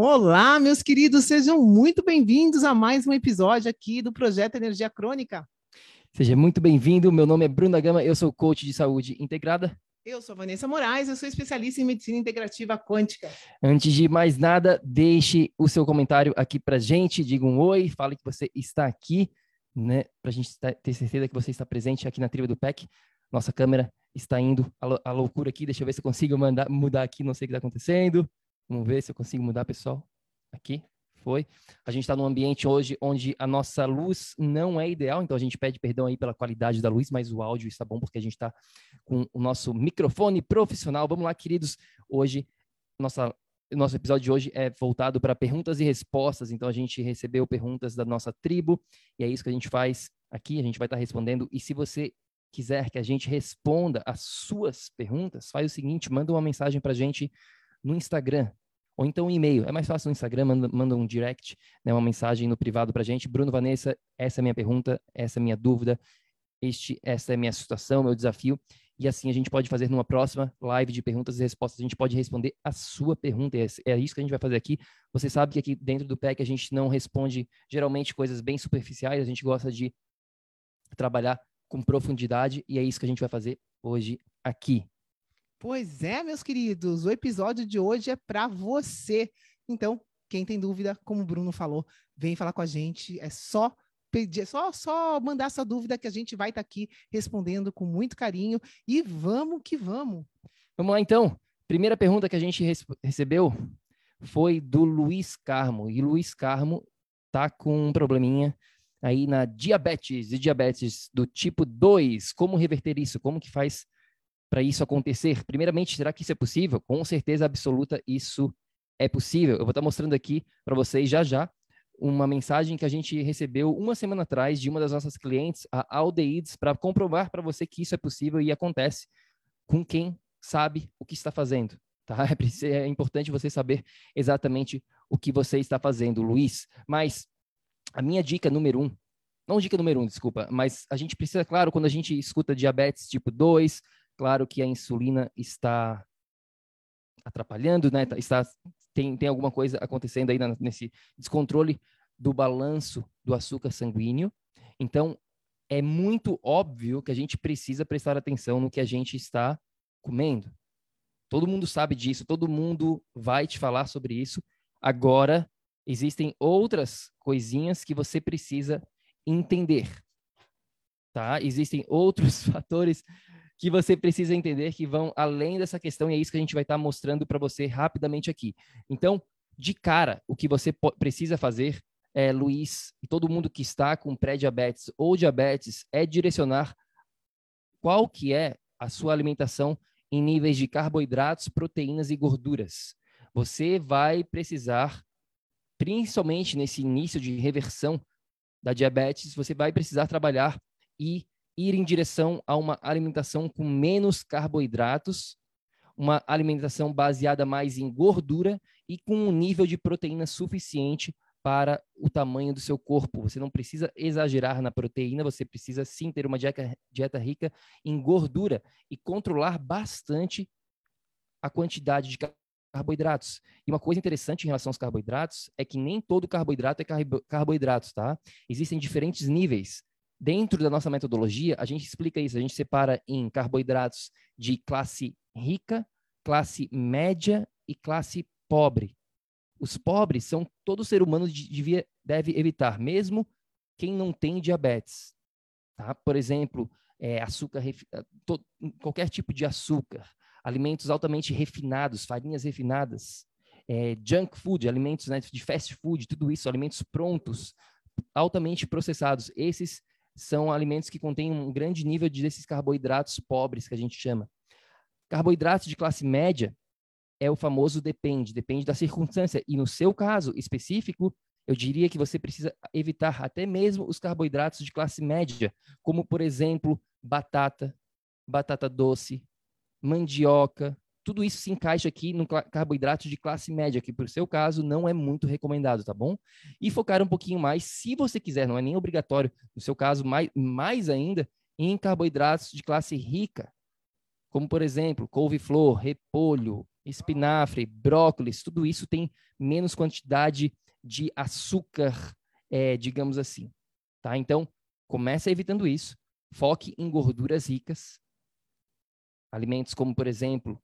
Olá, meus queridos, sejam muito bem-vindos a mais um episódio aqui do Projeto Energia Crônica. Seja muito bem-vindo, meu nome é Bruna Gama, eu sou coach de saúde integrada. Eu sou Vanessa Moraes, eu sou especialista em medicina integrativa quântica. Antes de mais nada, deixe o seu comentário aqui pra gente, diga um oi, fale que você está aqui, né, pra gente ter certeza que você está presente aqui na tribo do PEC. Nossa câmera está indo a, loucura aqui, deixa eu ver se eu consigo mandar, mudar aqui, não sei o que está acontecendo. Vamos ver se eu consigo mudar, pessoal. Aqui, foi. A gente está num ambiente hoje onde a nossa luz não é ideal, então a gente pede perdão aí pela qualidade da luz, mas o áudio está bom porque a gente está com o nosso microfone profissional. Vamos lá, queridos. Hoje, nossa, nosso episódio de hoje é voltado para perguntas e respostas, então a gente recebeu perguntas da nossa tribo e é isso que a gente faz aqui, a gente vai estar tá respondendo. E se você quiser que a gente responda as suas perguntas, faz o seguinte, manda uma mensagem para a gente no Instagram, ou então um e-mail. É mais fácil no Instagram, manda, manda um direct, né, uma mensagem no privado para gente. Bruno, Vanessa, essa é a minha pergunta, essa é a minha dúvida, este, essa é a minha situação, meu desafio. E assim a gente pode fazer numa próxima live de perguntas e respostas, a gente pode responder a sua pergunta. É, é isso que a gente vai fazer aqui. Você sabe que aqui dentro do PEC a gente não responde geralmente coisas bem superficiais, a gente gosta de trabalhar com profundidade e é isso que a gente vai fazer hoje aqui. Pois é, meus queridos, o episódio de hoje é para você. Então, quem tem dúvida, como o Bruno falou, vem falar com a gente. É só pedir, é só, só mandar essa dúvida que a gente vai estar tá aqui respondendo com muito carinho. E vamos que vamos. Vamos lá, então. Primeira pergunta que a gente recebeu foi do Luiz Carmo. E Luiz Carmo tá com um probleminha aí na diabetes e diabetes do tipo 2. Como reverter isso? Como que faz para isso acontecer? Primeiramente, será que isso é possível? Com certeza absoluta, isso é possível. Eu vou estar mostrando aqui para vocês já já uma mensagem que a gente recebeu uma semana atrás de uma das nossas clientes, a Aldeides, para comprovar para você que isso é possível e acontece com quem sabe o que está fazendo. Tá? É, é importante você saber exatamente o que você está fazendo, Luiz. Mas a minha dica número um, não dica número um, desculpa, mas a gente precisa, claro, quando a gente escuta diabetes tipo 2, Claro que a insulina está atrapalhando, né? Tá, está, tem, tem alguma coisa acontecendo aí nesse descontrole do balanço do açúcar sanguíneo. Então, é muito óbvio que a gente precisa prestar atenção no que a gente está comendo. Todo mundo sabe disso, todo mundo vai te falar sobre isso. Agora, existem outras coisinhas que você precisa entender. Tá? Existem outros fatores que você precisa entender que vão além dessa questão, e é isso que a gente vai estar tá mostrando para você rapidamente aqui. Então, de cara, o que você precisa fazer, é, Luiz, e todo mundo que está com pré-diabetes ou diabetes, é direcionar qual que é a sua alimentação em níveis de carboidratos, proteínas e gorduras. Você vai precisar, principalmente nesse início de reversão da diabetes, você vai precisar trabalhar e ir em direção a uma alimentação com menos carboidratos, uma alimentação baseada mais em gordura e com um nível de proteína suficiente para o tamanho do seu corpo. Você não precisa exagerar na proteína, você precisa sim ter uma dieta, dieta rica em gordura e controlar bastante a quantidade de carboidratos. E uma coisa interessante em relação aos carboidratos é que nem todo carboidrato é carboidrato, tá? Existem diferentes níveis. Dentro da nossa metodologia, a gente explica isso. A gente separa em carboidratos de classe rica, classe média e classe pobre. Os pobres são todo ser humano devia, deve evitar, mesmo quem não tem diabetes. Tá? Por exemplo, é, açúcar, to, qualquer tipo de açúcar, alimentos altamente refinados, farinhas refinadas, é, junk food, alimentos né, de fast food, tudo isso, alimentos prontos, altamente processados. Esses são alimentos que contêm um grande nível de desses carboidratos pobres que a gente chama. Carboidratos de classe média é o famoso depende, depende da circunstância. E no seu caso específico, eu diria que você precisa evitar até mesmo os carboidratos de classe média, como por exemplo, batata, batata doce, mandioca, tudo isso se encaixa aqui no carboidrato de classe média, que, por seu caso, não é muito recomendado, tá bom? E focar um pouquinho mais, se você quiser, não é nem obrigatório, no seu caso, mais, mais ainda, em carboidratos de classe rica, como, por exemplo, couve-flor, repolho, espinafre, brócolis, tudo isso tem menos quantidade de açúcar, é, digamos assim, tá? Então, comece evitando isso, foque em gorduras ricas, alimentos como, por exemplo,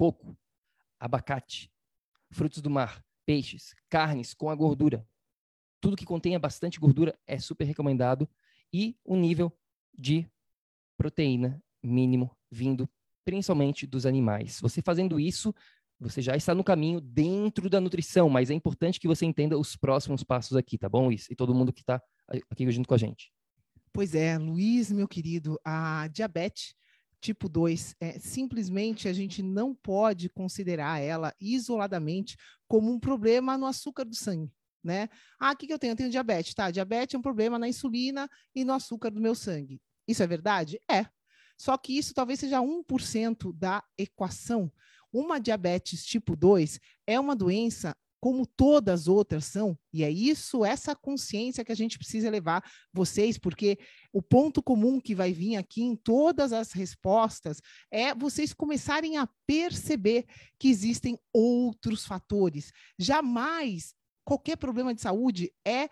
coco, abacate, frutos do mar, peixes, carnes com a gordura. Tudo que contenha bastante gordura é super recomendado e o nível de proteína mínimo vindo principalmente dos animais. Você fazendo isso, você já está no caminho dentro da nutrição, mas é importante que você entenda os próximos passos aqui, tá bom, Luiz? E todo mundo que está aqui junto com a gente. Pois é, Luiz, meu querido, a diabetes tipo 2, é, simplesmente a gente não pode considerar ela isoladamente como um problema no açúcar do sangue. Né? Ah, o que, que eu tenho? Eu tenho diabetes, tá? Diabetes é um problema na insulina e no açúcar do meu sangue. Isso é verdade? É. Só que isso talvez seja 1% da equação. Uma diabetes tipo 2 é uma doença como todas as outras são, e é isso, essa consciência que a gente precisa levar vocês, porque o ponto comum que vai vir aqui em todas as respostas é vocês começarem a perceber que existem outros fatores. Jamais qualquer problema de saúde é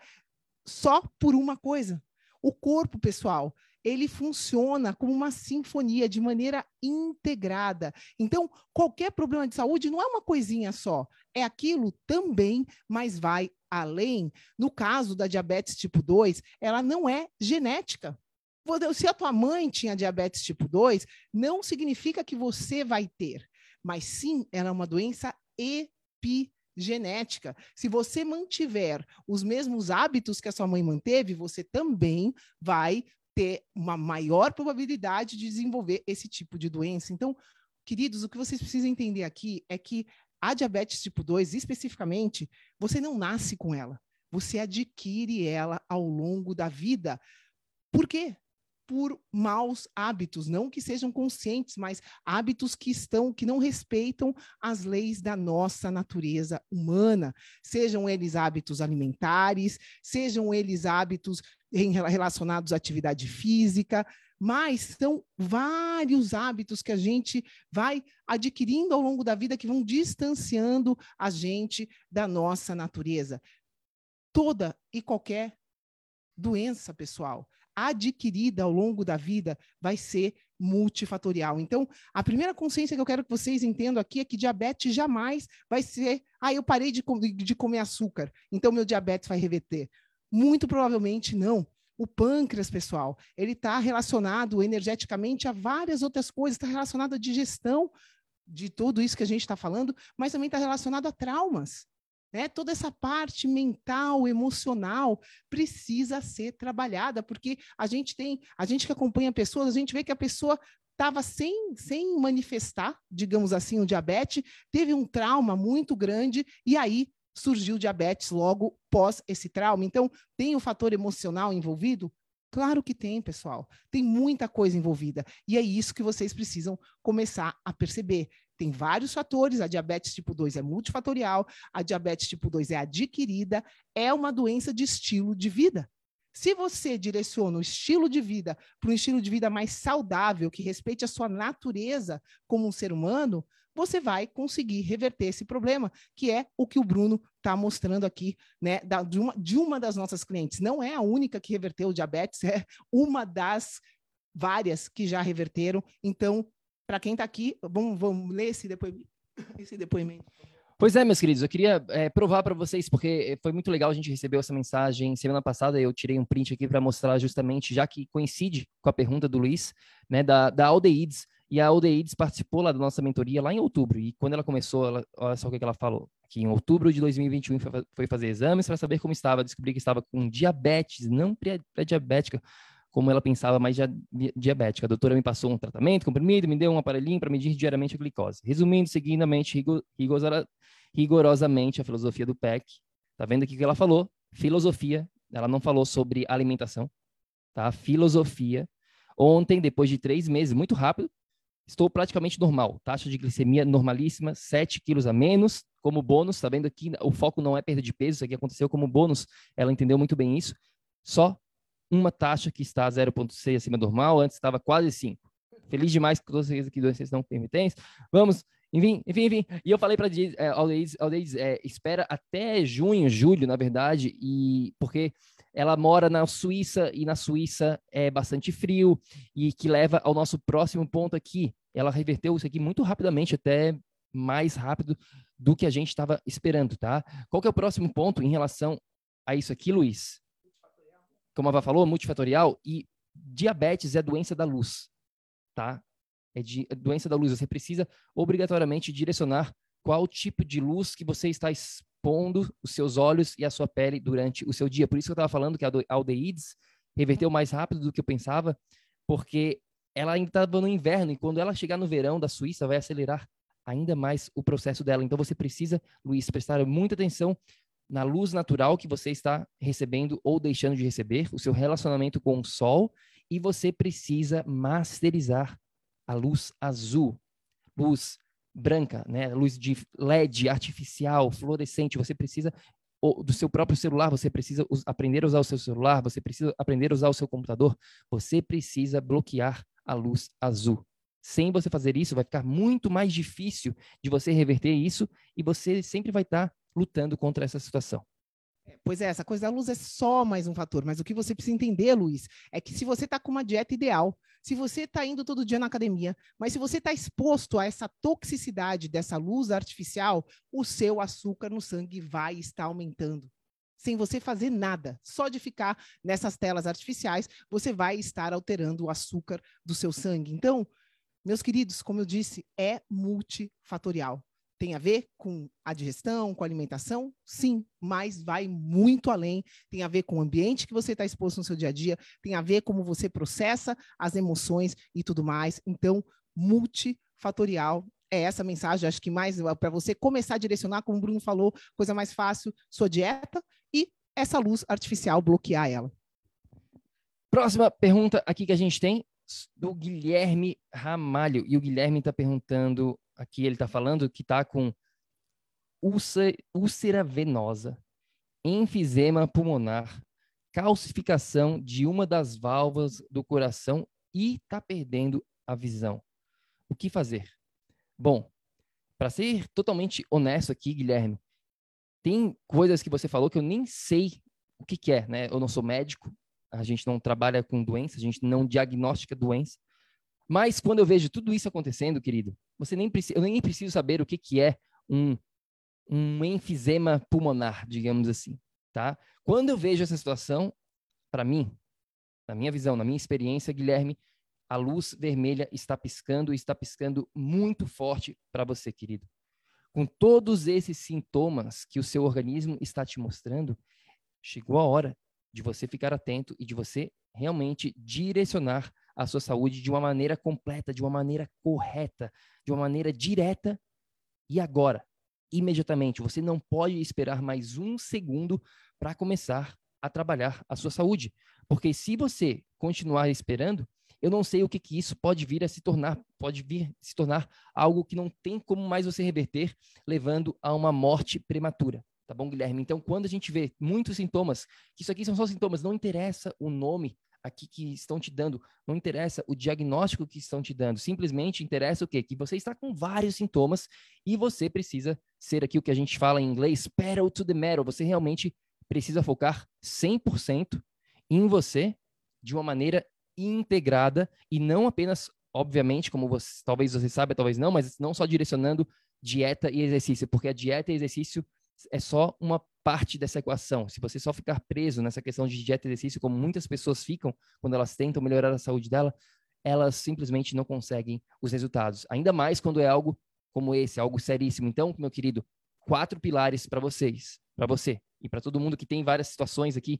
só por uma coisa. O corpo, pessoal, ele funciona como uma sinfonia de maneira integrada. Então, qualquer problema de saúde não é uma coisinha só, é aquilo também, mas vai além. No caso da diabetes tipo 2, ela não é genética. Se a tua mãe tinha diabetes tipo 2, não significa que você vai ter, mas sim, ela é uma doença epigenética. Se você mantiver os mesmos hábitos que a sua mãe manteve, você também vai ter uma maior probabilidade de desenvolver esse tipo de doença. Então, queridos, o que vocês precisam entender aqui é que a diabetes tipo 2, especificamente, você não nasce com ela. Você adquire ela ao longo da vida. Por quê? Por maus hábitos, não que sejam conscientes, mas hábitos que estão que não respeitam as leis da nossa natureza humana, sejam eles hábitos alimentares, sejam eles hábitos relacionados à atividade física, mas são vários hábitos que a gente vai adquirindo ao longo da vida que vão distanciando a gente da nossa natureza. Toda e qualquer doença, pessoal, adquirida ao longo da vida vai ser multifatorial. Então, a primeira consciência que eu quero que vocês entendam aqui é que diabetes jamais vai ser, ah, eu parei de, de comer açúcar, então meu diabetes vai reverter. Muito provavelmente não. O pâncreas, pessoal, ele está relacionado energeticamente a várias outras coisas, está relacionado à digestão de tudo isso que a gente está falando, mas também está relacionado a traumas. Né? Toda essa parte mental, emocional precisa ser trabalhada, porque a gente tem, a gente que acompanha pessoas, a gente vê que a pessoa estava sem, sem manifestar, digamos assim, o diabetes, teve um trauma muito grande e aí surgiu diabetes logo pós esse trauma. Então, tem o fator emocional envolvido? Claro que tem, pessoal. Tem muita coisa envolvida. E é isso que vocês precisam começar a perceber tem vários fatores. A diabetes tipo 2 é multifatorial, a diabetes tipo 2 é adquirida, é uma doença de estilo de vida. Se você direciona o estilo de vida para um estilo de vida mais saudável, que respeite a sua natureza como um ser humano, você vai conseguir reverter esse problema, que é o que o Bruno está mostrando aqui, né, da, de, uma, de uma das nossas clientes. Não é a única que reverteu o diabetes, é uma das várias que já reverteram. Então, para quem está aqui, vamos, vamos ler esse depoimento. Esse depoimento. Pois é, meus queridos, eu queria é, provar para vocês, porque foi muito legal a gente receber essa mensagem semana passada. Eu tirei um print aqui para mostrar justamente, já que coincide com a pergunta do Luiz, né, da, da Aldeides. E a Aldeides participou lá da nossa mentoria lá em outubro. E quando ela começou, ela, olha só o que ela falou: que em outubro de 2021 foi fazer exames para saber como estava, descobri que estava com diabetes, não pré-diabética, como ela pensava, já diabética. A doutora me passou um tratamento, comprimido, me deu um aparelhinho para medir diariamente a glicose. Resumindo, seguidamente, rigorosamente a filosofia do PEC. Tá vendo aqui o que ela falou? Filosofia. Ela não falou sobre alimentação, tá? Filosofia. Ontem, depois de três meses, muito rápido, estou praticamente normal. Taxa de glicemia normalíssima, 7 quilos a menos. Como bônus, tá vendo aqui? O foco não é perda de peso, isso aqui aconteceu como bônus. Ela entendeu muito bem isso. Só uma taxa que está 0,6 acima do normal, antes estava quase 5. Feliz demais com todas aqui doenças não permitentes. Vamos enfim, enfim, enfim. E eu falei para é, Aldeis é, espera até junho, julho, na verdade, e porque ela mora na Suíça e na Suíça é bastante frio e que leva ao nosso próximo ponto aqui. Ela reverteu isso aqui muito rapidamente, até mais rápido do que a gente estava esperando, tá? Qual que é o próximo ponto em relação a isso aqui, Luiz? Como a Vá falou, multifatorial e diabetes é doença da luz, tá? é de é doença da luz. Você precisa obrigatoriamente direcionar qual tipo de luz que você está expondo os seus olhos e a sua pele durante o seu dia. Por isso que eu estava falando que a aldeídes reverteu mais rápido do que eu pensava, porque ela ainda estava no inverno e quando ela chegar no verão da Suíça vai acelerar ainda mais o processo dela. Então você precisa, Luiz, prestar muita atenção na luz natural que você está recebendo ou deixando de receber, o seu relacionamento com o sol, e você precisa masterizar a luz azul, luz branca, né? Luz de LED artificial, fluorescente. Você precisa do seu próprio celular, você precisa aprender a usar o seu celular, você precisa aprender a usar o seu computador. Você precisa bloquear a luz azul. Sem você fazer isso, vai ficar muito mais difícil de você reverter isso e você sempre vai estar lutando contra essa situação. É, pois é, essa coisa da luz é só mais um fator, mas o que você precisa entender, Luiz, é que se você está com uma dieta ideal, se você está indo todo dia na academia, mas se você está exposto a essa toxicidade dessa luz artificial, o seu açúcar no sangue vai estar aumentando. Sem você fazer nada, só de ficar nessas telas artificiais, você vai estar alterando o açúcar do seu sangue. Então, meus queridos, como eu disse, é multifatorial. Tem a ver com a digestão, com a alimentação? Sim, mas vai muito além. Tem a ver com o ambiente que você está exposto no seu dia a dia, tem a ver como você processa as emoções e tudo mais. Então, multifatorial é essa mensagem, acho que mais para você começar a direcionar, como o Bruno falou, coisa mais fácil, sua dieta e essa luz artificial bloquear ela. Próxima pergunta aqui que a gente tem do Guilherme Ramalho. E o Guilherme está perguntando aqui ele está falando que está com úlcera, venosa, enfisema pulmonar, calcificação de uma das válvulas do coração e está perdendo a visão. O que fazer? Bom, para ser totalmente honesto aqui, Guilherme, tem coisas que você falou que eu nem sei o que, que é, né? Eu não sou médico, a gente não trabalha com doença, a gente não diagnostica doença. Mas quando eu vejo tudo isso acontecendo, querido, você nem precisa, eu nem preciso saber o que, que é um, um enfisema pulmonar, digamos assim, tá? Quando eu vejo essa situação, para mim, na minha visão, na minha experiência, Guilherme, a luz vermelha está piscando e está piscando muito forte para você, querido. Com todos esses sintomas que o seu organismo está te mostrando, chegou a hora de você ficar atento e de você realmente direcionar a sua saúde de uma maneira completa, de uma maneira correta, de uma maneira direta e agora, imediatamente. Você não pode esperar mais um segundo para começar a trabalhar a sua saúde, porque se você continuar esperando, eu não sei o que, que isso pode vir a se tornar, pode vir se tornar algo que não tem como mais você reverter, levando a uma morte prematura. Tá bom, Guilherme? Então, quando a gente vê muitos sintomas, que isso aqui são só sintomas, não interessa o nome aqui que estão te dando, não interessa o diagnóstico que estão te dando, simplesmente interessa o quê? Que você está com vários sintomas e você precisa ser aqui o que a gente fala em inglês, pedal to the metal, você realmente precisa focar 100% em você de uma maneira integrada e não apenas, obviamente, como você, talvez você saiba, talvez não, mas não só direcionando dieta e exercício, porque a dieta e exercício é só uma parte dessa equação. Se você só ficar preso nessa questão de dieta e exercício, como muitas pessoas ficam quando elas tentam melhorar a saúde dela, elas simplesmente não conseguem os resultados. Ainda mais quando é algo como esse, algo seríssimo. Então, meu querido, quatro pilares para vocês, para você e para todo mundo que tem várias situações aqui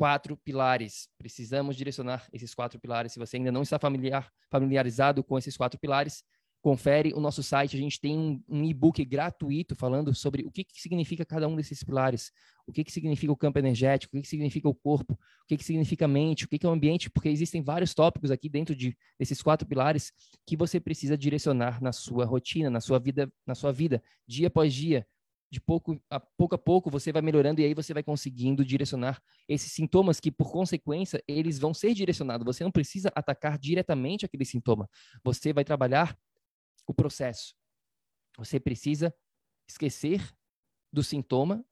quatro pilares. Precisamos direcionar esses quatro pilares. Se você ainda não está familiar, familiarizado com esses quatro pilares, confere o nosso site. A gente tem um, um e-book gratuito falando sobre o que, que, significa cada um desses pilares, o que, que significa o campo energético, o que, que significa o corpo, o que, que significa a mente, o que, que é o ambiente, porque existem vários tópicos aqui dentro de, desses quatro pilares que você precisa direcionar na sua rotina, na sua vida, na sua vida, dia após dia, de pouco a pouco a pouco você vai melhorando e aí você vai conseguindo direcionar esses sintomas que por consequência eles vão ser direcionados. Você não precisa atacar diretamente aquele sintoma. Você vai trabalhar o processo. Você precisa esquecer do sintoma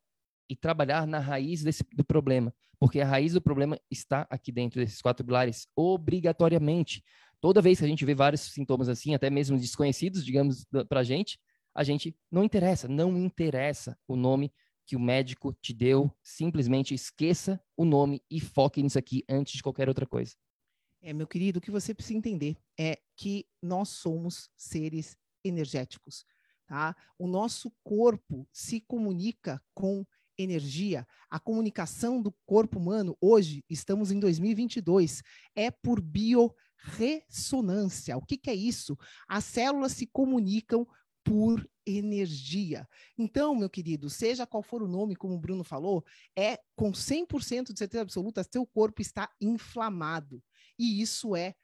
e trabalhar na raiz desse, do problema, porque a raiz do problema está aqui dentro desses quatro pilares obrigatoriamente. Toda vez que a gente vê vários sintomas assim, até mesmo desconhecidos, digamos, para a gente, a gente não interessa, não interessa o nome que o médico te deu, simplesmente esqueça o nome e foque nisso aqui antes de qualquer outra coisa. É, meu querido, o que você precisa entender é que nós somos seres energéticos, tá? O nosso corpo se comunica com energia. A comunicação do corpo humano hoje, estamos em 2022, é por biorressonância. O que, que é isso? As células se comunicam por energia. Então, meu querido, seja qual for o nome, como o Bruno falou, é com 100% de certeza absoluta, seu corpo está inflamado. E isso é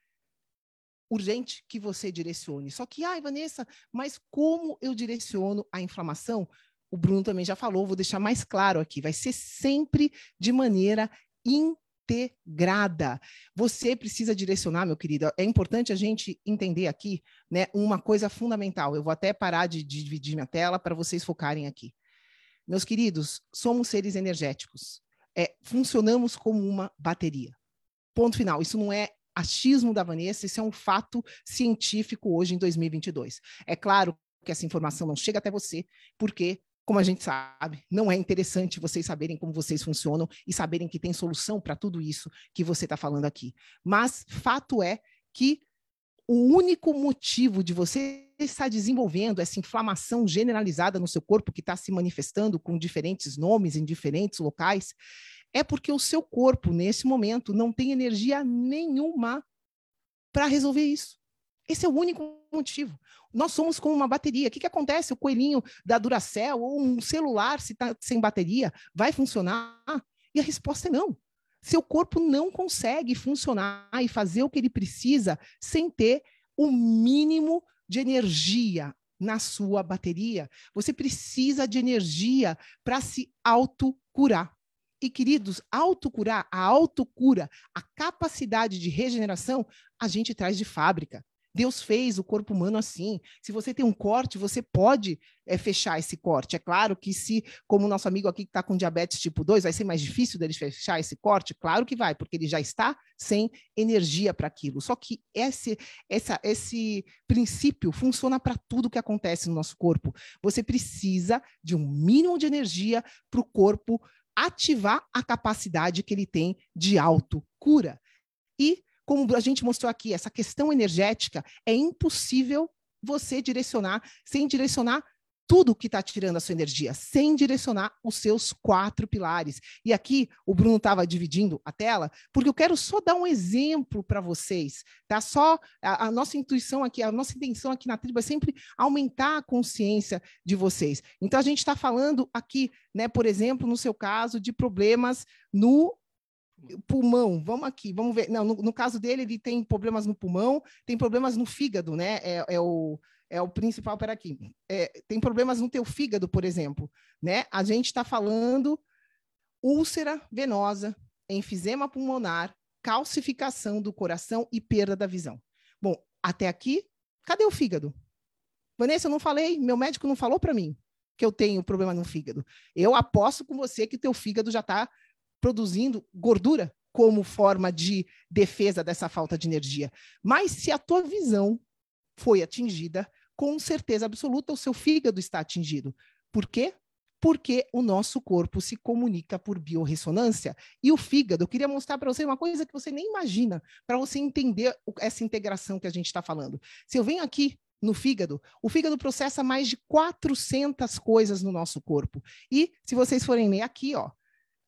urgente que você direcione. Só que, ai, Vanessa, mas como eu direciono a inflamação? O Bruno também já falou, vou deixar mais claro aqui, vai ser sempre de maneira in integrada. Você precisa direcionar, meu querido. É importante a gente entender aqui, né, uma coisa fundamental. Eu vou até parar de, de dividir minha tela para vocês focarem aqui. Meus queridos, somos seres energéticos. É, funcionamos como uma bateria. Ponto final. Isso não é achismo da Vanessa, isso é um fato científico hoje em 2022. É claro que essa informação não chega até você, porque como a gente sabe, não é interessante vocês saberem como vocês funcionam e saberem que tem solução para tudo isso que você está falando aqui. Mas fato é que o único motivo de você estar desenvolvendo essa inflamação generalizada no seu corpo, que está se manifestando com diferentes nomes em diferentes locais, é porque o seu corpo, nesse momento, não tem energia nenhuma para resolver isso. Esse é o único motivo. Nós somos como uma bateria. O que, que acontece? O coelhinho da Duracell ou um celular, se está sem bateria, vai funcionar? E a resposta é não. Seu corpo não consegue funcionar e fazer o que ele precisa sem ter o mínimo de energia na sua bateria. Você precisa de energia para se autocurar. E, queridos, autocurar, a autocura, a capacidade de regeneração, a gente traz de fábrica. Deus fez o corpo humano assim. Se você tem um corte, você pode é, fechar esse corte. É claro que se, como o nosso amigo aqui que está com diabetes tipo 2, vai ser mais difícil dele fechar esse corte? Claro que vai, porque ele já está sem energia para aquilo. Só que esse, essa, esse princípio funciona para tudo que acontece no nosso corpo. Você precisa de um mínimo de energia para o corpo ativar a capacidade que ele tem de autocura. E como a gente mostrou aqui, essa questão energética é impossível você direcionar sem direcionar tudo que está tirando a sua energia, sem direcionar os seus quatro pilares. E aqui o Bruno estava dividindo a tela, porque eu quero só dar um exemplo para vocês, tá? Só a, a, nossa intuição aqui, a nossa intenção aqui na tribo é sempre aumentar a consciência de vocês. Então a gente está falando aqui, né, por exemplo, no seu caso, de problemas no pulmão, vamos aqui, vamos ver. Não, no, no, caso dele, ele tem problemas no pulmão, tem problemas no fígado, né? É, é o, é o principal para aqui. É, tem problemas no teu fígado, por exemplo, né? A gente está falando úlcera venosa, enfisema pulmonar, calcificação do coração e perda da visão. Bom, até aqui, cadê o fígado? Vanessa, eu não falei, meu médico não falou para mim que eu tenho problema no fígado. Eu aposto com você que teu fígado já está produzindo gordura como forma de defesa dessa falta de energia. Mas se a tua visão foi atingida, com certeza absoluta o seu fígado está atingido. Por quê? Porque o nosso corpo se comunica por biorressonância. E o fígado, eu queria mostrar para você uma coisa que você nem imagina, para você entender essa integração que a gente está falando. Se eu venho aqui no fígado, o fígado processa mais de 400 coisas no nosso corpo. E se vocês forem ler aqui, ó,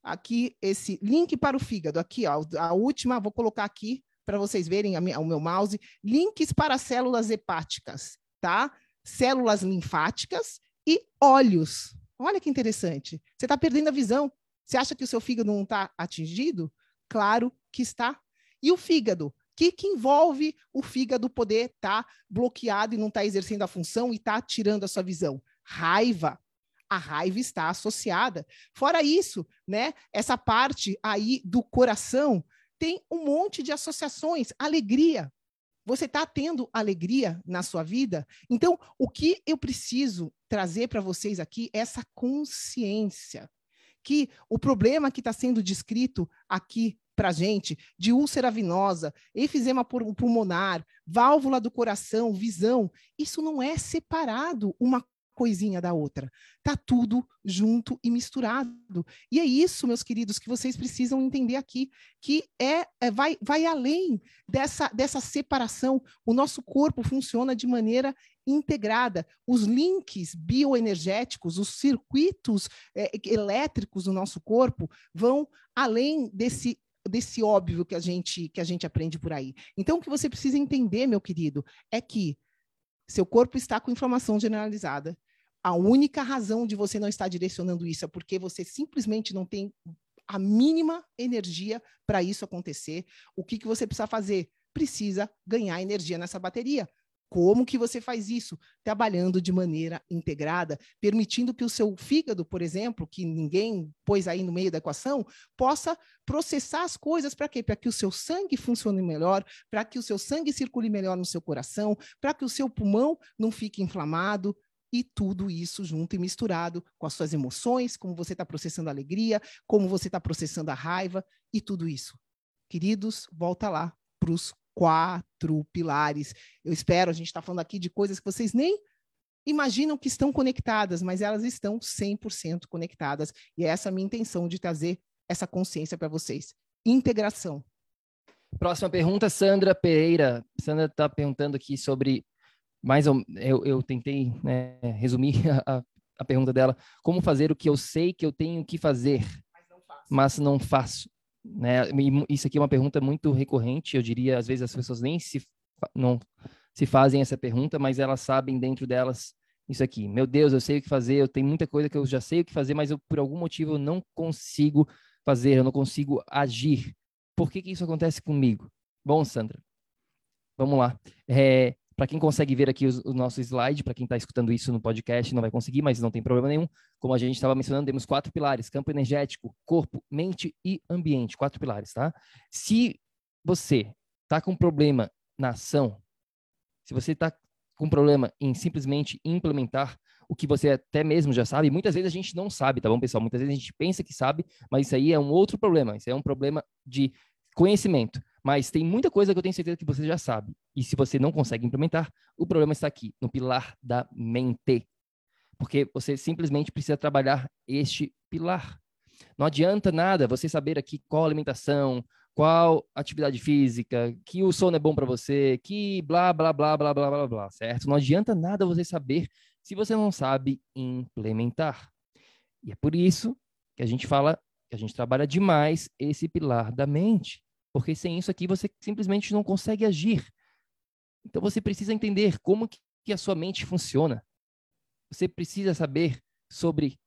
aqui esse link para o fígado, aqui, ó, a última, vou colocar aqui para vocês verem minha, o meu mouse, links para células hepáticas, tá? Células linfáticas e olhos. Olha que interessante. Você está perdendo a visão. Você acha que o seu fígado não está atingido? Claro que está. E o fígado? que, que envolve o fígado poder estar tá bloqueado e não estar tá exercendo a função e estar tá tirando a sua visão? Raiva. A raiva está associada. Fora isso, né? Essa parte aí do coração tem um monte de associações. Alegria. Você está tendo alegria na sua vida? Então, o que eu preciso trazer para vocês aqui é essa consciência que o problema que está sendo descrito aqui para gente de úlcera venosa, efizema pulmonar, válvula do coração, visão, isso não é separado uma coisinha da outra. Tá tudo junto e misturado. E é isso, meus queridos, que vocês precisam entender aqui, que é, é vai, vai além dessa, dessa separação. O nosso corpo funciona de maneira integrada. Os links bioenergéticos, os circuitos é, elétricos do nosso corpo vão além desse desse óbvio que a gente que a gente aprende por aí. Então o que você precisa entender, meu querido, é que seu corpo está com inflamação generalizada. A única razão de você não estar direcionando isso é porque você simplesmente não tem a mínima energia para isso acontecer. O que, que você precisa fazer? Precisa ganhar energia nessa bateria. Como que você faz isso? Trabalhando de maneira integrada, permitindo que o seu fígado, por exemplo, que ninguém pôs aí no meio da equação, possa processar as coisas para quê? Para que o seu sangue funcione melhor, para que o seu sangue circule melhor no seu coração, para que o seu pulmão não fique inflamado, e tudo isso junto e misturado com as suas emoções, como você está processando a alegria, como você está processando a raiva e tudo isso. Queridos, volta lá para os quatro pilares. Eu espero, a gente está falando aqui de coisas que vocês nem imaginam que estão conectadas, mas elas estão 100% conectadas. E é essa a minha intenção de trazer essa consciência para vocês. Integração. Próxima pergunta, Sandra Pereira. Sandra está perguntando aqui sobre. Mais eu, eu tentei né, resumir a, a pergunta dela. Como fazer o que eu sei que eu tenho que fazer, mas não faço? Mas não faço. Né? Isso aqui é uma pergunta muito recorrente, eu diria, às vezes as pessoas nem se, não se fazem essa pergunta, mas elas sabem dentro delas isso aqui. Meu Deus, eu sei o que fazer, eu tenho muita coisa que eu já sei o que fazer, mas eu, por algum motivo eu não consigo fazer, eu não consigo agir. Por que, que isso acontece comigo? Bom, Sandra, vamos lá. É, para quem consegue ver aqui o nosso slide, para quem está escutando isso no podcast, não vai conseguir, mas não tem problema nenhum. Como a gente estava mencionando, temos quatro pilares: campo energético, corpo, mente e ambiente. Quatro pilares, tá? Se você está com problema na ação, se você está com problema em simplesmente implementar o que você até mesmo já sabe, muitas vezes a gente não sabe, tá bom, pessoal? Muitas vezes a gente pensa que sabe, mas isso aí é um outro problema. Isso é um problema de conhecimento. Mas tem muita coisa que eu tenho certeza que você já sabe. E se você não consegue implementar, o problema está aqui, no pilar da mente. Porque você simplesmente precisa trabalhar este pilar. Não adianta nada você saber aqui qual alimentação, qual atividade física, que o sono é bom para você, que blá, blá, blá, blá, blá, blá, blá, certo? Não adianta nada você saber se você não sabe implementar. E é por isso que a gente fala que a gente trabalha demais esse pilar da mente. Porque sem isso aqui você simplesmente não consegue agir. Então você precisa entender como que a sua mente funciona. Você precisa saber sobre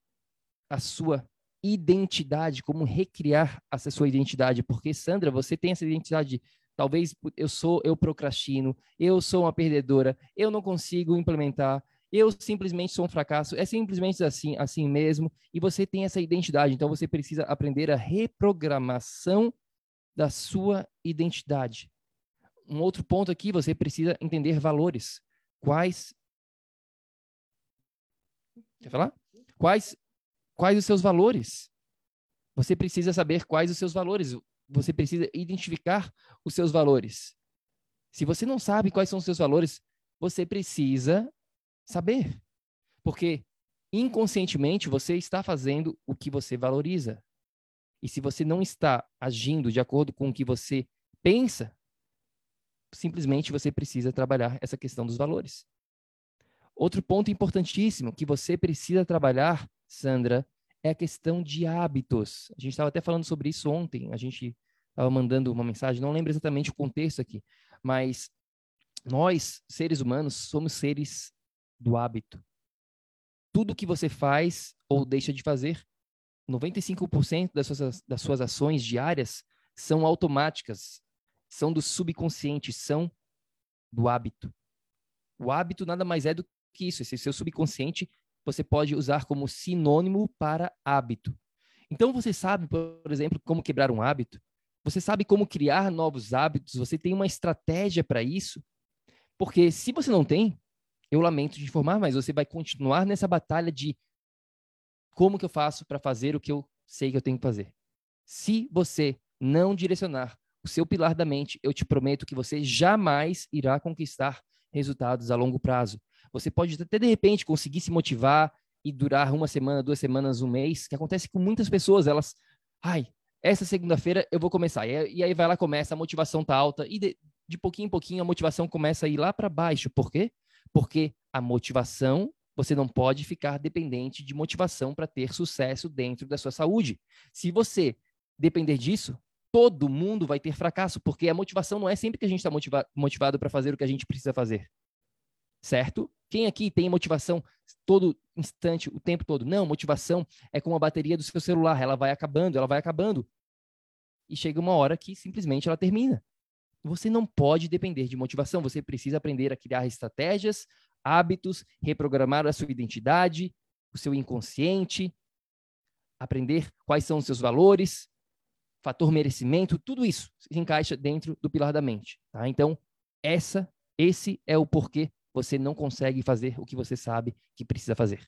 a sua identidade, como recriar essa sua identidade, porque Sandra, você tem essa identidade Talvez eu sou, eu procrastino, eu sou uma perdedora, eu não consigo implementar, eu simplesmente sou um fracasso. É simplesmente assim, assim mesmo. E você tem essa identidade, então você precisa aprender a reprogramação da sua identidade. Um outro ponto aqui, você precisa entender valores. Quais Quer falar? Quais quais os seus valores? Você precisa saber quais os seus valores você precisa identificar os seus valores. Se você não sabe quais são os seus valores, você precisa saber. Porque inconscientemente você está fazendo o que você valoriza. E se você não está agindo de acordo com o que você pensa, simplesmente você precisa trabalhar essa questão dos valores. Outro ponto importantíssimo que você precisa trabalhar, Sandra, é a questão de hábitos. A gente estava até falando sobre isso ontem, a gente estava mandando uma mensagem, não lembro exatamente o contexto aqui, mas nós, seres humanos, somos seres do hábito. Tudo que você faz ou deixa de fazer, 95% das suas, das suas ações diárias são automáticas, são do subconsciente, são do hábito. O hábito nada mais é do que isso. Esse seu subconsciente você pode usar como sinônimo para hábito. Então você sabe, por exemplo, como quebrar um hábito? Você sabe como criar novos hábitos? Você tem uma estratégia para isso? Porque se você não tem, eu lamento de informar, mas você vai continuar nessa batalha de como que eu faço para fazer o que eu sei que eu tenho que fazer. Se você não direcionar o seu pilar da mente, eu te prometo que você jamais irá conquistar resultados a longo prazo. Você pode até de repente conseguir se motivar e durar uma semana, duas semanas, um mês, que acontece com muitas pessoas. Elas, ai, essa segunda-feira eu vou começar. E aí vai lá, começa, a motivação tá alta, e de, de pouquinho em pouquinho a motivação começa a ir lá para baixo. Por quê? Porque a motivação, você não pode ficar dependente de motivação para ter sucesso dentro da sua saúde. Se você depender disso, todo mundo vai ter fracasso, porque a motivação não é sempre que a gente está motiva motivado para fazer o que a gente precisa fazer. Certo? Quem aqui tem motivação todo instante, o tempo todo? Não, motivação é como a bateria do seu celular, ela vai acabando, ela vai acabando. E chega uma hora que simplesmente ela termina. Você não pode depender de motivação, você precisa aprender a criar estratégias, hábitos, reprogramar a sua identidade, o seu inconsciente, aprender quais são os seus valores, fator merecimento, tudo isso se encaixa dentro do pilar da mente, tá? Então, essa esse é o porquê você não consegue fazer o que você sabe que precisa fazer.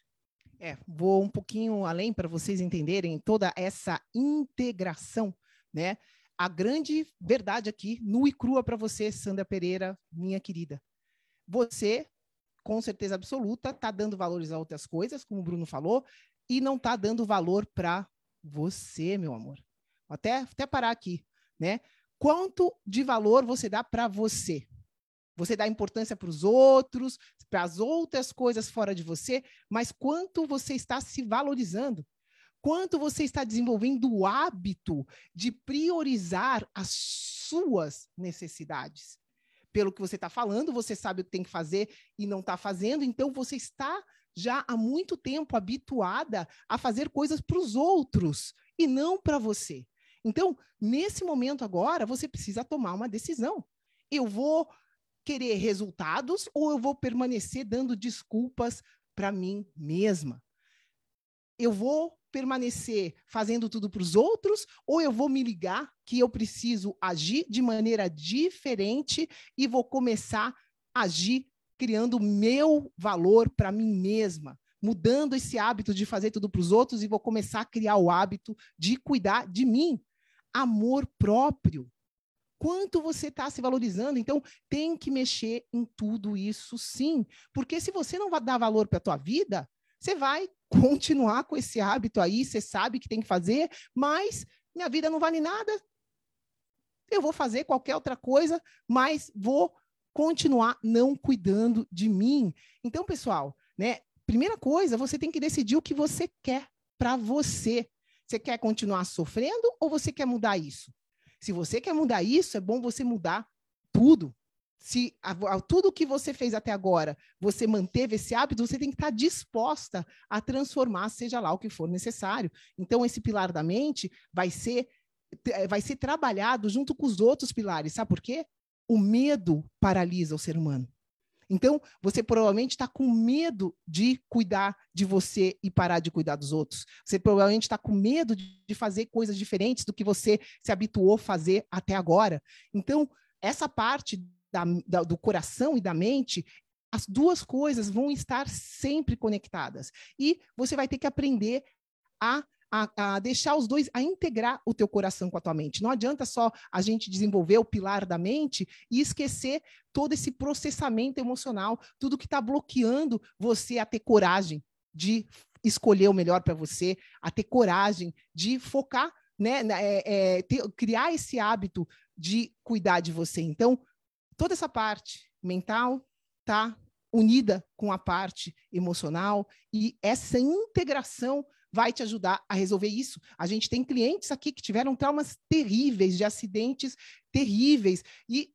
É, vou um pouquinho além para vocês entenderem toda essa integração, né? A grande verdade aqui, nua e crua para você, Sandra Pereira, minha querida. Você, com certeza absoluta, está dando valores a outras coisas, como o Bruno falou, e não está dando valor para você, meu amor. Até, até parar aqui, né? Quanto de valor você dá para você? Você dá importância para os outros, para as outras coisas fora de você, mas quanto você está se valorizando? Quanto você está desenvolvendo o hábito de priorizar as suas necessidades? Pelo que você está falando, você sabe o que tem que fazer e não está fazendo, então você está já há muito tempo habituada a fazer coisas para os outros e não para você. Então, nesse momento agora, você precisa tomar uma decisão. Eu vou querer resultados ou eu vou permanecer dando desculpas para mim mesma? Eu vou permanecer fazendo tudo para os outros ou eu vou me ligar que eu preciso agir de maneira diferente e vou começar a agir criando meu valor para mim mesma, mudando esse hábito de fazer tudo para os outros e vou começar a criar o hábito de cuidar de mim. Amor próprio quanto você está se valorizando. Então, tem que mexer em tudo isso sim. Porque se você não vai dar valor para a tua vida, você vai continuar com esse hábito aí, você sabe que tem que fazer, mas minha vida não vale nada. Eu vou fazer qualquer outra coisa, mas vou continuar não cuidando de mim. Então, pessoal, né? Primeira coisa, você tem que decidir o que você quer para você. Você quer continuar sofrendo ou você quer mudar isso? Se você quer mudar isso, é bom você mudar tudo. Se a, a, tudo que você fez até agora, você manteve esse hábito, você tem que estar disposta a transformar, seja lá o que for necessário. Então, esse pilar da mente vai ser, eh, vai ser trabalhado junto com os outros pilares. Sabe por quê? O medo paralisa o ser humano. Então, você provavelmente está com medo de cuidar de você e parar de cuidar dos outros. Você provavelmente está com medo de fazer coisas diferentes do que você se habituou a fazer até agora. Então, essa parte da, da, do coração e da mente, as duas coisas vão estar sempre conectadas. E você vai ter que aprender a, a, a, deixar os dois, a integrar o teu coração com a tua mente. Não adianta só a gente desenvolver o pilar da mente e esquecer todo esse processamento emocional, tudo que está bloqueando você a ter coragem de escolher o melhor para você, a ter coragem de focar, né, é, é, ter, criar esse hábito de cuidar de você. Então, toda essa parte mental tá unida com a parte emocional e essa integração vai te ajudar a resolver isso. A gente tem clientes aqui que tiveram traumas terríveis, de acidentes terríveis e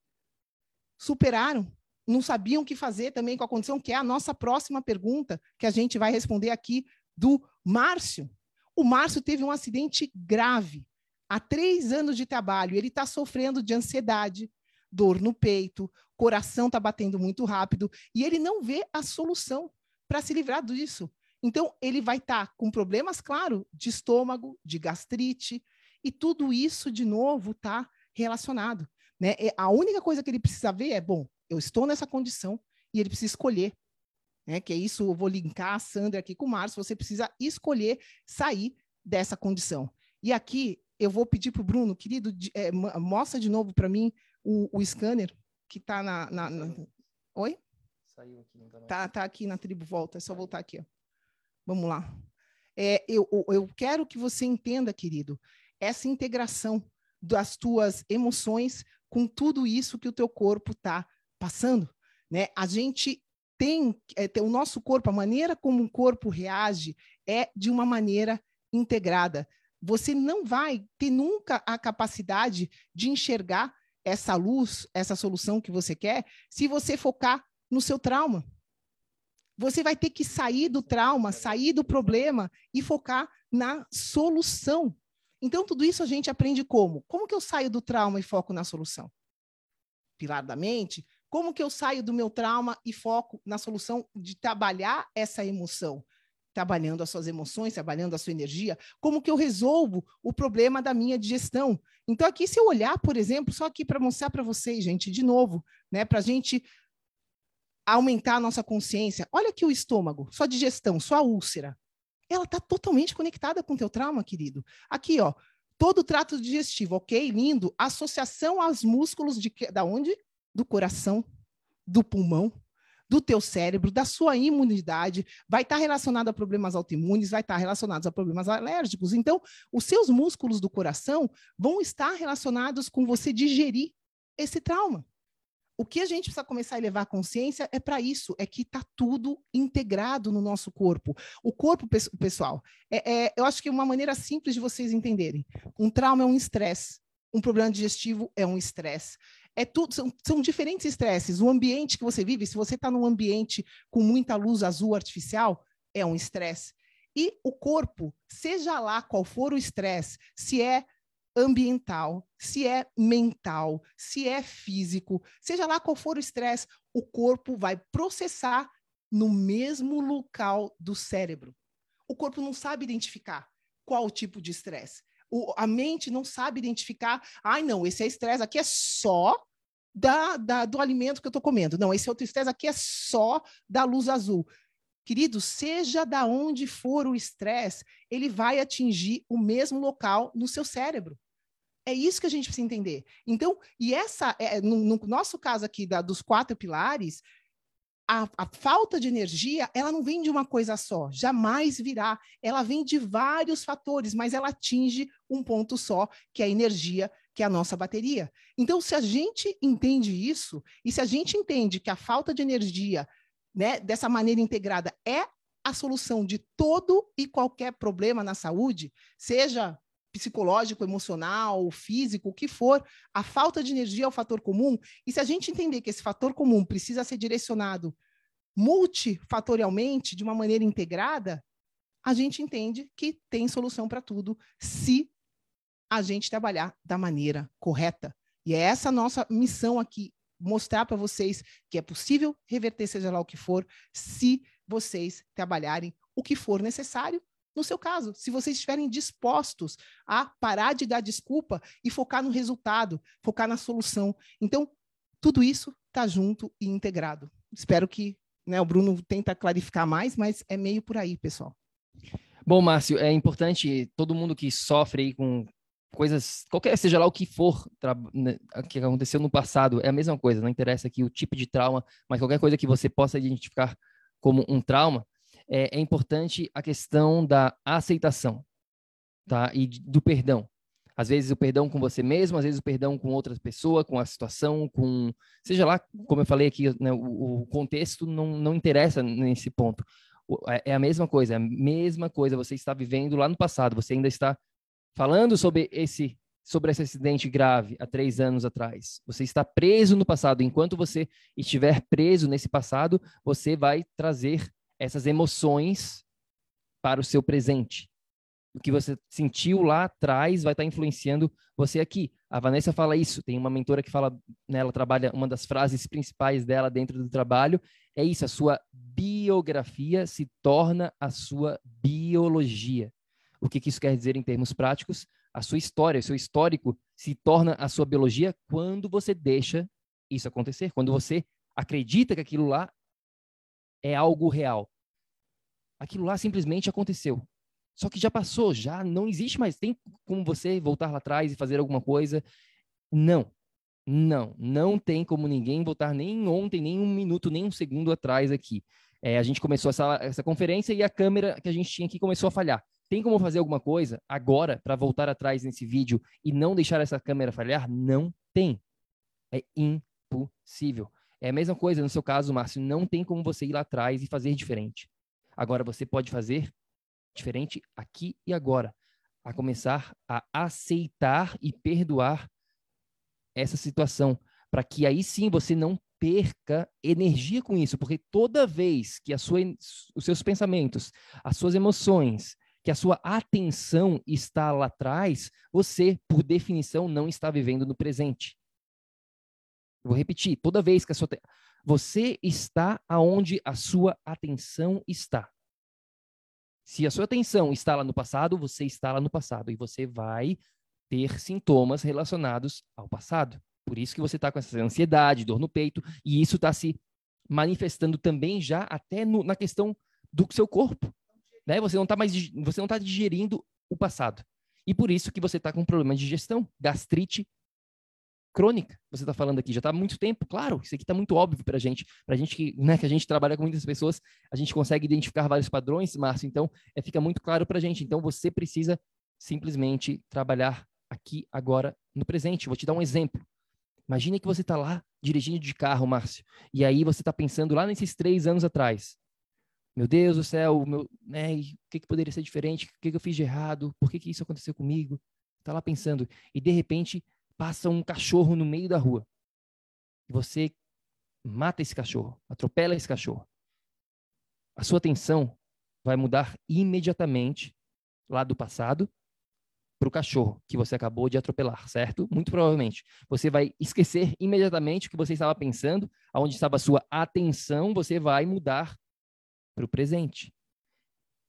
superaram, não sabiam o que fazer também com a condição, que é a nossa próxima pergunta que a gente vai responder aqui do Márcio. O Márcio teve um acidente grave. Há três anos de trabalho, ele está sofrendo de ansiedade, dor no peito, coração está batendo muito rápido, e ele não vê a solução para se livrar disso. Então, ele vai estar tá com problemas, claro, de estômago, de gastrite, e tudo isso, de novo, está relacionado. Né? A única coisa que ele precisa ver é: bom, eu estou nessa condição e ele precisa escolher. Né? Que é isso, eu vou linkar a Sandra aqui com o Márcio, você precisa escolher sair dessa condição. E aqui eu vou pedir para o Bruno, querido, é, mostra de novo para mim o, o scanner que está na, na, na, Oi? Saiu aqui. Então tá, tá aqui na tribo volta, é só voltar aqui. Ó. Vamos lá. É, eu, eu quero que você entenda, querido, essa integração das tuas emoções com tudo isso que o teu corpo está passando. Né? A gente tem, é, tem o nosso corpo, a maneira como o corpo reage é de uma maneira integrada. Você não vai ter nunca a capacidade de enxergar essa luz, essa solução que você quer, se você focar no seu trauma. Você vai ter que sair do trauma, sair do problema e focar na solução. Então, tudo isso a gente aprende como? Como que eu saio do trauma e foco na solução? Pilar da mente. Como que eu saio do meu trauma e foco na solução de trabalhar essa emoção? Trabalhando as suas emoções, trabalhando a sua energia, como que eu resolvo o problema da minha digestão. Então, aqui, se eu olhar, por exemplo, só aqui para mostrar para vocês, gente, de novo, né, para a gente aumentar a nossa consciência. Olha aqui o estômago, sua digestão, sua úlcera. Ela está totalmente conectada com o teu trauma, querido. Aqui, ó, todo o trato digestivo, ok? Lindo. Associação aos músculos de da onde? Do coração, do pulmão, do teu cérebro, da sua imunidade, vai estar relacionado a problemas autoimunes, vai estar relacionado a problemas alérgicos. Então, os seus músculos do coração vão estar relacionados com você digerir esse trauma. O que a gente precisa começar a levar a consciência é para isso, é que está tudo integrado no nosso corpo. O corpo, pessoal, é, é, eu acho que uma maneira simples de vocês entenderem. Um trauma é um estresse, um problema digestivo é um estresse é tudo, são, são diferentes estresses. O ambiente que você vive, se você está num ambiente com muita luz azul artificial, é um estresse. E o corpo, seja lá qual for o estresse, se é ambiental, se é mental, se é físico, seja lá qual for o estresse, o corpo vai processar no mesmo local do cérebro. O corpo não sabe identificar qual tipo de estresse o, a mente não sabe identificar, ai, não, esse é estresse aqui é só da, da, do alimento que eu estou comendo. Não, esse outro estresse aqui é só da luz azul. Querido, seja da onde for o estresse, ele vai atingir o mesmo local no seu cérebro. É isso que a gente precisa entender. Então, e essa, é, no, no nosso caso aqui da, dos quatro pilares, a, a, falta de energia, ela não vem de uma coisa só, jamais virá. Ela vem de vários fatores, mas ela atinge um ponto só, que é a energia, que é a nossa bateria. Então, se a gente entende isso, e se a gente entende que a falta de energia, né, dessa maneira integrada, é a solução de todo e qualquer problema na saúde, seja psicológico, emocional, físico, o que for, a falta de energia é o fator comum. E se a gente entender que esse fator comum precisa ser direcionado multifatorialmente, de uma maneira integrada, a gente entende que tem solução para tudo se a gente trabalhar da maneira correta. E é essa nossa missão aqui, mostrar para vocês que é possível reverter seja lá o que for, se vocês trabalharem o que for necessário no seu caso, se vocês estiverem dispostos a parar de dar desculpa e focar no resultado, focar na solução. Então, tudo isso está junto e integrado. Espero que né, o Bruno tenta clarificar mais, mas é meio por aí, pessoal. Bom, Márcio, é importante todo mundo que sofre aí com coisas, qualquer seja lá o que for né, que aconteceu no passado, é a mesma coisa, não interessa aqui o tipo de trauma, mas qualquer coisa que você possa identificar como um trauma, é, é importante a questão da aceitação, tá? E do perdão. Às vezes o perdão com você mesmo, às vezes o perdão com outra pessoa, com a situação, com seja lá, como eu falei aqui, né, o, o, contexto não, não interessa nesse ponto. É, é a mesma coisa, é a mesma coisa. Você está vivendo lá no passado, você ainda está falando sobre esse sobre esse acidente grave há três anos atrás. Você está preso no passado. Enquanto você estiver preso nesse passado, você vai trazer essas emoções para o seu presente. O que você sentiu lá atrás vai estar influenciando você aqui. A Vanessa fala isso, tem uma mentora que fala, né, ela trabalha, uma das frases principais dela dentro do trabalho é isso, a sua biografia se torna a sua biologia. O que, que isso quer dizer em termos práticos? A sua história, o seu histórico se torna a sua biologia quando você deixa isso acontecer, quando você acredita que aquilo lá é algo real. Aquilo lá simplesmente aconteceu. Só que já passou, já não existe mais. Tem como você voltar lá atrás e fazer alguma coisa? Não. Não, não tem como ninguém voltar nem ontem, nem um minuto, nem um segundo atrás aqui. É, a gente começou essa, essa conferência e a câmera que a gente tinha aqui começou a falhar. Tem como fazer alguma coisa agora para voltar atrás nesse vídeo e não deixar essa câmera falhar? Não tem. É impossível. É a mesma coisa no seu caso, Márcio. Não tem como você ir lá atrás e fazer diferente. Agora você pode fazer diferente aqui e agora. A começar a aceitar e perdoar essa situação, para que aí sim você não perca energia com isso, porque toda vez que sua, os seus pensamentos, as suas emoções, que a sua atenção está lá atrás, você, por definição, não está vivendo no presente. Vou repetir, toda vez que a sua você está aonde a sua atenção está. Se a sua atenção está lá no passado, você está lá no passado e você vai ter sintomas relacionados ao passado. Por isso que você está com essa ansiedade, dor no peito, e isso está se manifestando também já até no, na questão do seu corpo. Né? Você não está mais você não está digerindo o passado. E por isso que você está com problema de digestão, gastrite crônica. Você está falando aqui já está há muito tempo, claro. Isso aqui está muito óbvio para a gente, para a gente que, né, que a gente trabalha com muitas pessoas, a gente consegue identificar vários padrões, Márcio. Então, é, fica muito claro para a gente. Então, você precisa simplesmente trabalhar aqui agora no presente. Vou te dar um exemplo. Imagine que você está lá dirigindo de carro, Márcio, e aí você está pensando lá nesses três anos atrás. Meu Deus do céu, meu, né, o que, que poderia ser diferente? O que, que eu fiz de errado? Por que, que isso aconteceu comigo? Está lá pensando. E de repente passa um cachorro no meio da rua. E você mata esse cachorro, atropela esse cachorro. A sua atenção vai mudar imediatamente lá do passado para o cachorro que você acabou de atropelar, certo? Muito provavelmente. Você vai esquecer imediatamente o que você estava pensando, aonde estava a sua atenção, você vai mudar para o presente.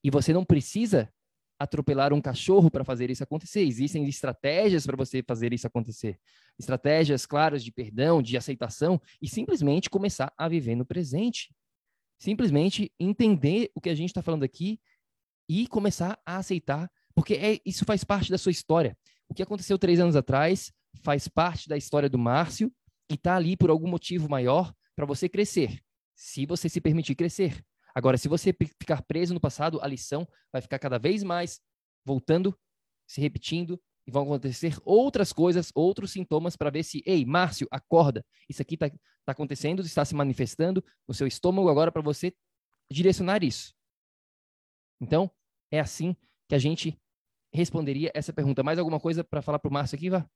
E você não precisa atropelar um cachorro para fazer isso acontecer. Existem estratégias para você fazer isso acontecer. Estratégias claras de perdão, de aceitação e simplesmente começar a viver no presente. Simplesmente entender o que a gente está falando aqui e começar a aceitar, porque é, isso faz parte da sua história. O que aconteceu três anos atrás faz parte da história do Márcio e está ali por algum motivo maior para você crescer, se você se permitir crescer. Agora, se você ficar preso no passado, a lição vai ficar cada vez mais voltando, se repetindo, e vão acontecer outras coisas, outros sintomas para ver se, ei, Márcio, acorda. Isso aqui está tá acontecendo, está se manifestando no seu estômago agora para você direcionar isso. Então, é assim que a gente responderia essa pergunta. Mais alguma coisa para falar para o Márcio aqui, Vá?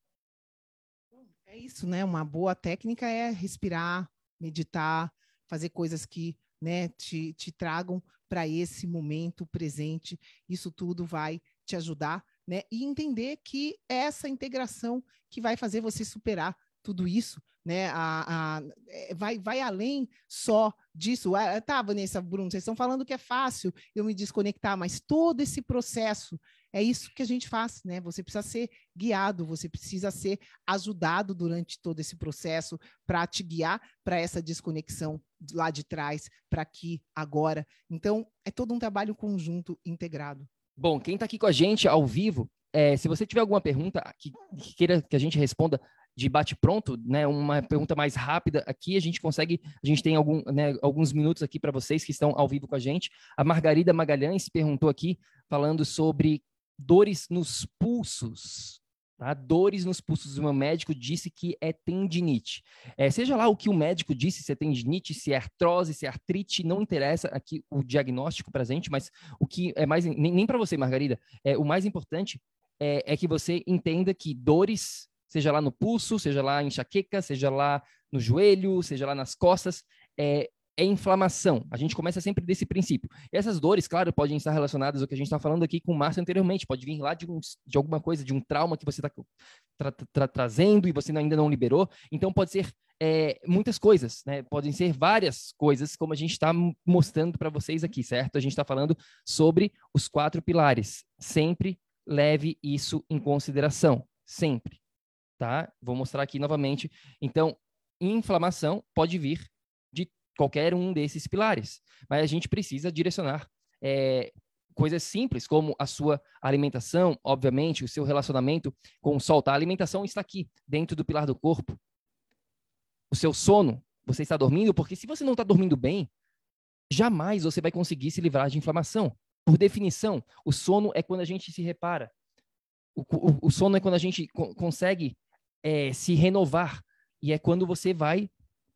É isso, né? Uma boa técnica é respirar, meditar, fazer coisas que né, te, te tragam para esse momento presente. Isso tudo vai te ajudar, né? E entender que é essa integração que vai fazer você superar tudo isso, né? A, a, é, vai, vai além só disso. Ah, tá, Vanessa, Bruno, vocês estão falando que é fácil eu me desconectar, mas todo esse processo é isso que a gente faz, né? Você precisa ser guiado, você precisa ser ajudado durante todo esse processo para te guiar para essa desconexão lá de trás, para aqui, agora. Então, é todo um trabalho conjunto integrado. Bom, quem está aqui com a gente ao vivo, é, se você tiver alguma pergunta que, que queira que a gente responda, de bate-pronto, né, uma pergunta mais rápida aqui, a gente consegue, a gente tem algum, né, alguns minutos aqui para vocês que estão ao vivo com a gente. A Margarida Magalhães perguntou aqui, falando sobre dores nos pulsos. Tá? Dores nos pulsos. O meu médico disse que é tendinite. É, seja lá o que o médico disse, se é tendinite, se é artrose, se é artrite, não interessa aqui o diagnóstico presente, mas o que é mais. Nem, nem para você, Margarida, é, o mais importante é, é que você entenda que dores seja lá no pulso, seja lá em enxaqueca, seja lá no joelho, seja lá nas costas, é, é inflamação. A gente começa sempre desse princípio. E essas dores, claro, podem estar relacionadas ao que a gente está falando aqui com o Márcio anteriormente. Pode vir lá de, um, de alguma coisa, de um trauma que você está tra tra trazendo e você ainda não liberou. Então, pode ser é, muitas coisas, né? Podem ser várias coisas, como a gente está mostrando para vocês aqui, certo? A gente está falando sobre os quatro pilares. Sempre leve isso em consideração. Sempre. Tá? Vou mostrar aqui novamente. Então, inflamação pode vir qualquer um desses pilares. Mas a gente precisa direcionar é, coisas simples, como a sua alimentação, obviamente, o seu relacionamento com o sol. Tá? A alimentação está aqui, dentro do pilar do corpo. O seu sono, você está dormindo, porque se você não está dormindo bem, jamais você vai conseguir se livrar de inflamação. Por definição, o sono é quando a gente se repara. O, o, o sono é quando a gente co consegue é, se renovar. E é quando você vai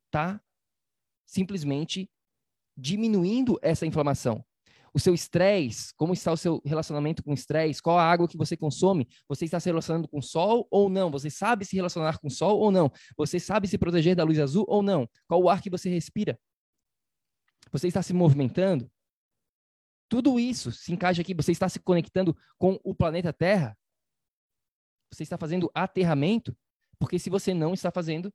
estar tá simplesmente diminuindo essa inflamação. O seu estresse, como está o seu relacionamento com estresse, qual a água que você consome, você está se relacionando com o sol ou não? Você sabe se relacionar com o sol ou não? Você sabe se proteger da luz azul ou não? Qual o ar que você respira? Você está se movimentando? Tudo isso se encaixa aqui. Você está se conectando com o planeta Terra? Você está fazendo aterramento? Porque se você não está fazendo,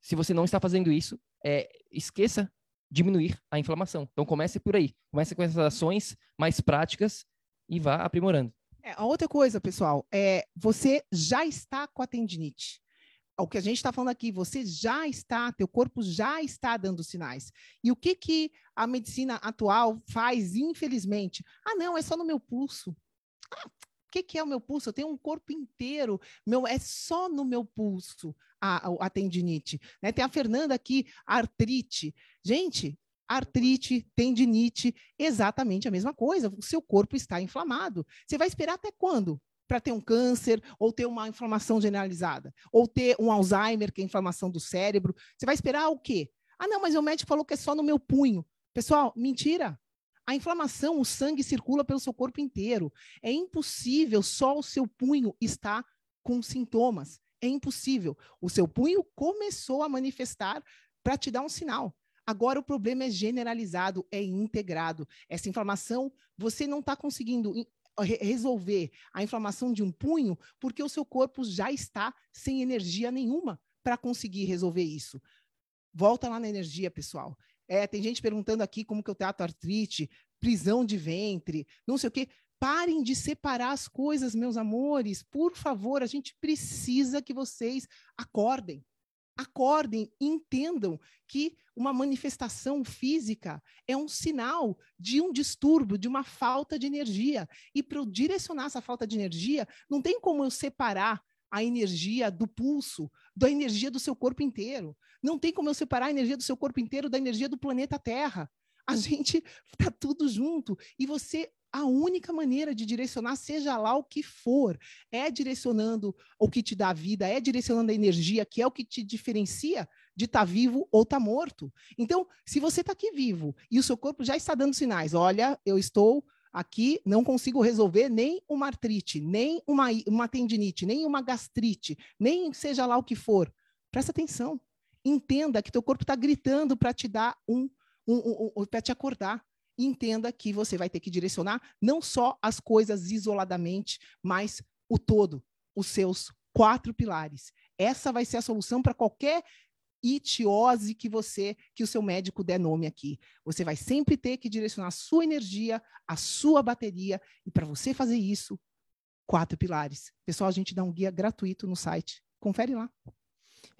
se você não está fazendo isso, é, esqueça diminuir a inflamação. Então comece por aí. Comece com essas ações mais práticas e vá aprimorando. É, a outra coisa, pessoal, é você já está com a tendinite. O que a gente está falando aqui, você já está, teu corpo já está dando sinais. E o que, que a medicina atual faz, infelizmente? Ah, não, é só no meu pulso. Ah, que, que é o meu pulso? Eu tenho um corpo inteiro, meu, é só no meu pulso a, a, a tendinite. Né? Tem a Fernanda aqui, artrite. Gente, artrite, tendinite, exatamente a mesma coisa. O seu corpo está inflamado. Você vai esperar até quando? Para ter um câncer, ou ter uma inflamação generalizada, ou ter um Alzheimer, que é inflamação do cérebro. Você vai esperar o quê? Ah, não, mas o médico falou que é só no meu punho. Pessoal, mentira. A inflamação, o sangue circula pelo seu corpo inteiro. É impossível só o seu punho estar com sintomas. É impossível. O seu punho começou a manifestar para te dar um sinal. Agora o problema é generalizado, é integrado. Essa inflamação, você não está conseguindo resolver a inflamação de um punho porque o seu corpo já está sem energia nenhuma para conseguir resolver isso. Volta lá na energia, pessoal. É, tem gente perguntando aqui como que eu trato artrite, prisão de ventre, não sei o quê. Parem de separar as coisas, meus amores. Por favor, a gente precisa que vocês acordem. Acordem, entendam que uma manifestação física é um sinal de um distúrbio, de uma falta de energia. E para eu direcionar essa falta de energia, não tem como eu separar a energia do pulso, da energia do seu corpo inteiro. Não tem como eu separar a energia do seu corpo inteiro da energia do planeta Terra. A gente está tudo junto. E você, a única maneira de direcionar, seja lá o que for, é direcionando o que te dá vida, é direcionando a energia, que é o que te diferencia de estar tá vivo ou estar tá morto. Então, se você está aqui vivo e o seu corpo já está dando sinais, olha, eu estou Aqui não consigo resolver nem uma artrite, nem uma, uma tendinite, nem uma gastrite, nem seja lá o que for. Presta atenção. Entenda que teu corpo está gritando para te dar um, um, um, um para te acordar. Entenda que você vai ter que direcionar não só as coisas isoladamente, mas o todo, os seus quatro pilares. Essa vai ser a solução para qualquer itiose que você, que o seu médico der nome aqui. Você vai sempre ter que direcionar a sua energia, a sua bateria, e para você fazer isso, quatro pilares. Pessoal, a gente dá um guia gratuito no site. Confere lá.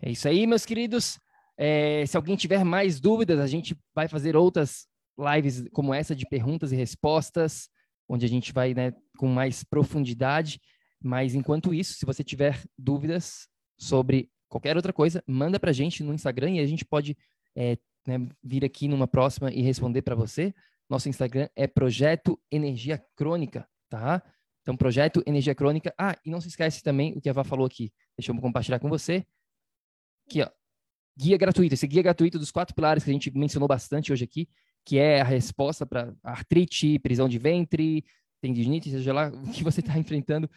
É isso aí, meus queridos. É, se alguém tiver mais dúvidas, a gente vai fazer outras lives como essa de perguntas e respostas, onde a gente vai né, com mais profundidade. Mas enquanto isso, se você tiver dúvidas sobre qualquer outra coisa, manda para a gente no Instagram e a gente pode é, né, vir aqui numa próxima e responder para você. Nosso Instagram é Projeto Energia Crônica, tá? Então, Projeto Energia Crônica. Ah, e não se esquece também o que a Vá falou aqui. Deixa eu compartilhar com você. Aqui, ó. Guia gratuito. Esse guia gratuito dos quatro pilares que a gente mencionou bastante hoje aqui, que é a resposta para artrite, prisão de ventre, tendinite, seja lá o que você está enfrentando,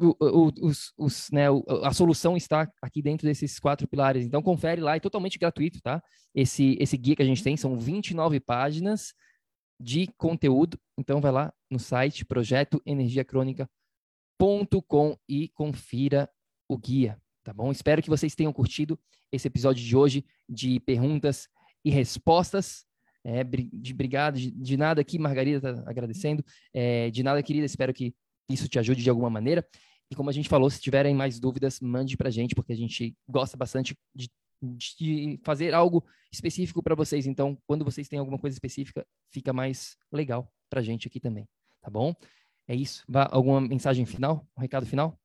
o, o, os, os, né, a solução está aqui dentro desses quatro pilares. Então, confere lá, é totalmente gratuito, tá? Esse, esse guia que a gente tem são 29 páginas de conteúdo. Então, vai lá no site projetoenergiacrônica.com e confira o guia, tá bom? Espero que vocês tenham curtido esse episódio de hoje de perguntas e respostas. É, de obrigado, de, de, nada aqui, Margarida tá agradecendo. É, de nada, querida, espero que isso te ajude de alguma maneira. E como a gente falou, se tiverem mais dúvidas, mande para a gente, porque a gente gosta bastante de, de fazer algo específico para vocês. Então, quando vocês têm alguma coisa específica, fica mais legal para a gente aqui também, tá bom? É isso. Vá, alguma mensagem final? Um recado final?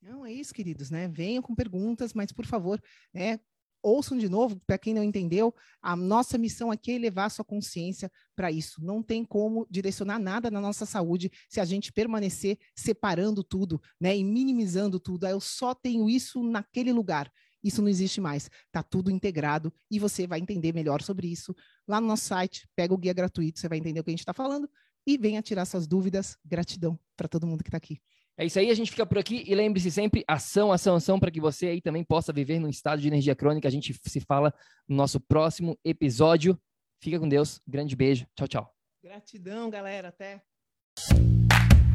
Não, é isso, queridos, né? Venham com perguntas, mas por favor, é, ouçam de novo, para quem não entendeu, a nossa missão aqui é elevar a sua consciência para isso. Não tem como direcionar nada na nossa saúde se a gente permanecer separando tudo, né, e minimizando tudo. Ah, eu só tenho isso naquele lugar. Isso não existe mais. Está tudo integrado e você vai entender melhor sobre isso lá no nosso site. Pega o guia gratuito, você vai entender o que a gente está falando e venha tirar suas dúvidas. Gratidão para todo mundo que está aqui. É isso aí, a gente fica por aqui e lembre-se sempre, ação, ação, ação, para que você aí também possa viver num estado de energia crônica. A gente se fala no nosso próximo episódio. Fica com Deus, grande beijo, tchau, tchau. Gratidão, galera, até.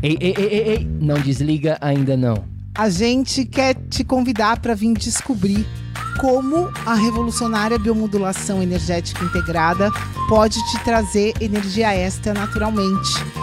Ei, ei, ei, ei, ei, não desliga ainda não. A gente quer te convidar para vir descobrir como a revolucionária biomodulação energética integrada pode te trazer energia extra naturalmente